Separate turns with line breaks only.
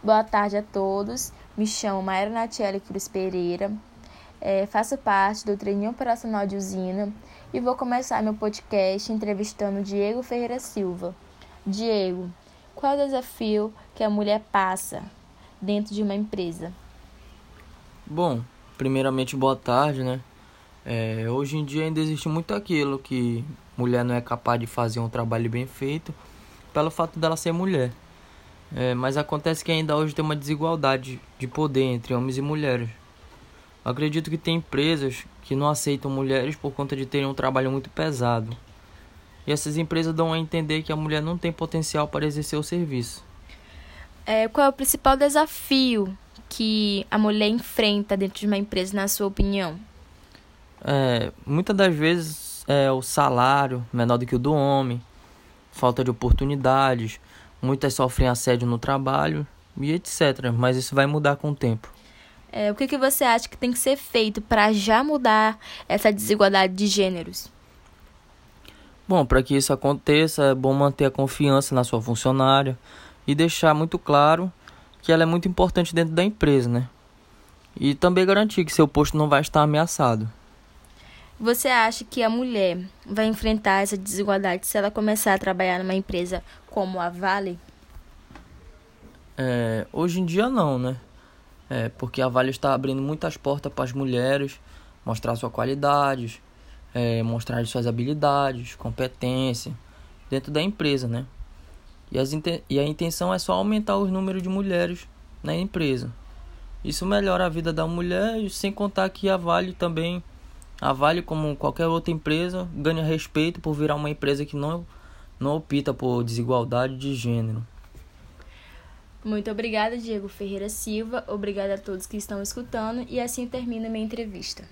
Boa tarde a todos. Me chamo Maera Natiele Cruz Pereira. É, faço parte do treininho operacional de usina e vou começar meu podcast entrevistando Diego Ferreira Silva. Diego, qual é o desafio que a mulher passa dentro de uma empresa?
Bom, primeiramente boa tarde, né? É, hoje em dia ainda existe muito aquilo que mulher não é capaz de fazer um trabalho bem feito pelo fato dela ser mulher. É, mas acontece que ainda hoje tem uma desigualdade de poder entre homens e mulheres. Acredito que tem empresas que não aceitam mulheres por conta de terem um trabalho muito pesado. E essas empresas dão a entender que a mulher não tem potencial para exercer o serviço.
É, qual é o principal desafio que a mulher enfrenta dentro de uma empresa, na sua opinião?
É, muitas das vezes é o salário menor do que o do homem, falta de oportunidades, muitas sofrem assédio no trabalho e etc. Mas isso vai mudar com o tempo.
É, o que, que você acha que tem que ser feito para já mudar essa desigualdade de gêneros?
Bom, para que isso aconteça, é bom manter a confiança na sua funcionária e deixar muito claro que ela é muito importante dentro da empresa, né? E também garantir que seu posto não vai estar ameaçado.
Você acha que a mulher vai enfrentar essa desigualdade se ela começar a trabalhar numa empresa como a Vale?
É, hoje em dia não, né? É, porque a Vale está abrindo muitas portas para as mulheres mostrar suas qualidades, é, mostrar suas habilidades, competência dentro da empresa, né? E, as, e a intenção é só aumentar os números de mulheres na empresa. Isso melhora a vida da mulher, sem contar que a Vale também, a Vale como qualquer outra empresa, ganha respeito por virar uma empresa que não, não opta por desigualdade de gênero.
Muito obrigada, Diego Ferreira Silva. Obrigada a todos que estão escutando e assim termina minha entrevista.